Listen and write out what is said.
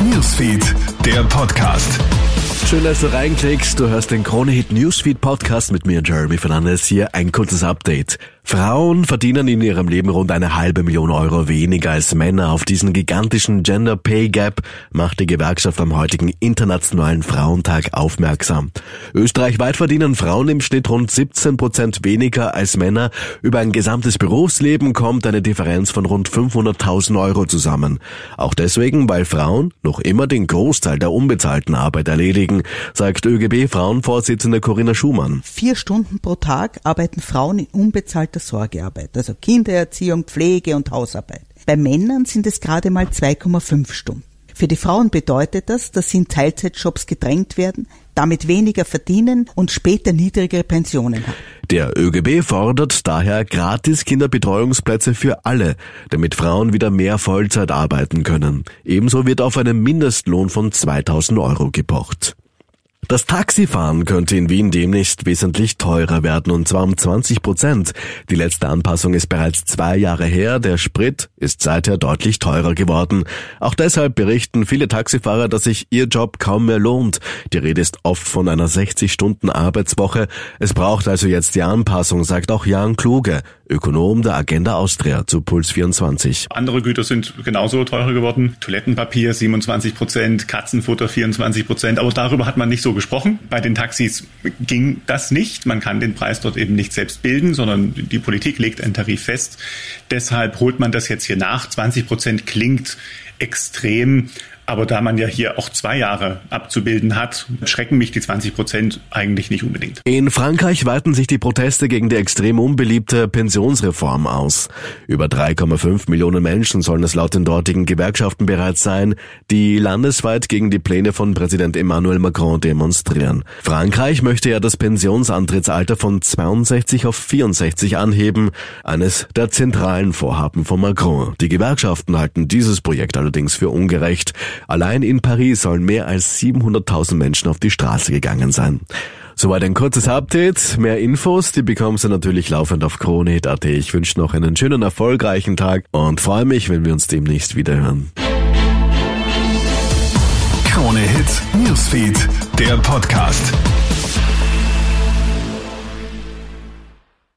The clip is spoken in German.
Newsfeed, der Podcast. Schön, dass du reinklickst. Du hörst den Krone Hit Newsfeed Podcast mit mir, Jeremy Fernandes. Hier ein kurzes Update. Frauen verdienen in ihrem Leben rund eine halbe Million Euro weniger als Männer. Auf diesen gigantischen Gender Pay Gap macht die Gewerkschaft am heutigen Internationalen Frauentag aufmerksam. Österreichweit verdienen Frauen im Schnitt rund 17 Prozent weniger als Männer. Über ein gesamtes Berufsleben kommt eine Differenz von rund 500.000 Euro zusammen. Auch deswegen, weil Frauen noch immer den Großteil der unbezahlten Arbeit erledigen, sagt ÖGB-Frauenvorsitzende Corinna Schumann. Vier Stunden pro Tag arbeiten Frauen in unbezahlter Sorgearbeit, also Kindererziehung, Pflege und Hausarbeit. Bei Männern sind es gerade mal 2,5 Stunden. Für die Frauen bedeutet das, dass sie in Teilzeitjobs gedrängt werden, damit weniger verdienen und später niedrigere Pensionen haben. Der ÖGB fordert daher gratis Kinderbetreuungsplätze für alle, damit Frauen wieder mehr Vollzeit arbeiten können. Ebenso wird auf einen Mindestlohn von 2000 Euro gepocht. Das Taxifahren könnte in Wien demnächst wesentlich teurer werden und zwar um 20 Prozent. Die letzte Anpassung ist bereits zwei Jahre her. Der Sprit ist seither deutlich teurer geworden. Auch deshalb berichten viele Taxifahrer, dass sich ihr Job kaum mehr lohnt. Die Rede ist oft von einer 60-Stunden-Arbeitswoche. Es braucht also jetzt die Anpassung, sagt auch Jan Kluge, Ökonom der Agenda Austria zu Puls 24. Andere Güter sind genauso teurer geworden. Toilettenpapier 27 Prozent, Katzenfutter 24 Prozent. Aber darüber hat man nicht so gesprochen. Bei den Taxis ging das nicht. Man kann den Preis dort eben nicht selbst bilden, sondern die Politik legt einen Tarif fest. Deshalb holt man das jetzt hier nach. 20 Prozent klingt extrem. Aber da man ja hier auch zwei Jahre abzubilden hat, schrecken mich die 20 Prozent eigentlich nicht unbedingt. In Frankreich weiten sich die Proteste gegen die extrem unbeliebte Pensionsreform aus. Über 3,5 Millionen Menschen sollen es laut den dortigen Gewerkschaften bereits sein, die landesweit gegen die Pläne von Präsident Emmanuel Macron demonstrieren. Frankreich möchte ja das Pensionsantrittsalter von 62 auf 64 anheben, eines der zentralen Vorhaben von Macron. Die Gewerkschaften halten dieses Projekt allerdings für ungerecht. Allein in Paris sollen mehr als 700.000 Menschen auf die Straße gegangen sein. Soweit ein kurzes Update. Mehr Infos, die bekommst du natürlich laufend auf kronehit.at. Ich wünsche noch einen schönen, erfolgreichen Tag und freue mich, wenn wir uns demnächst wieder hören. Krone Hit Newsfeed, der Podcast.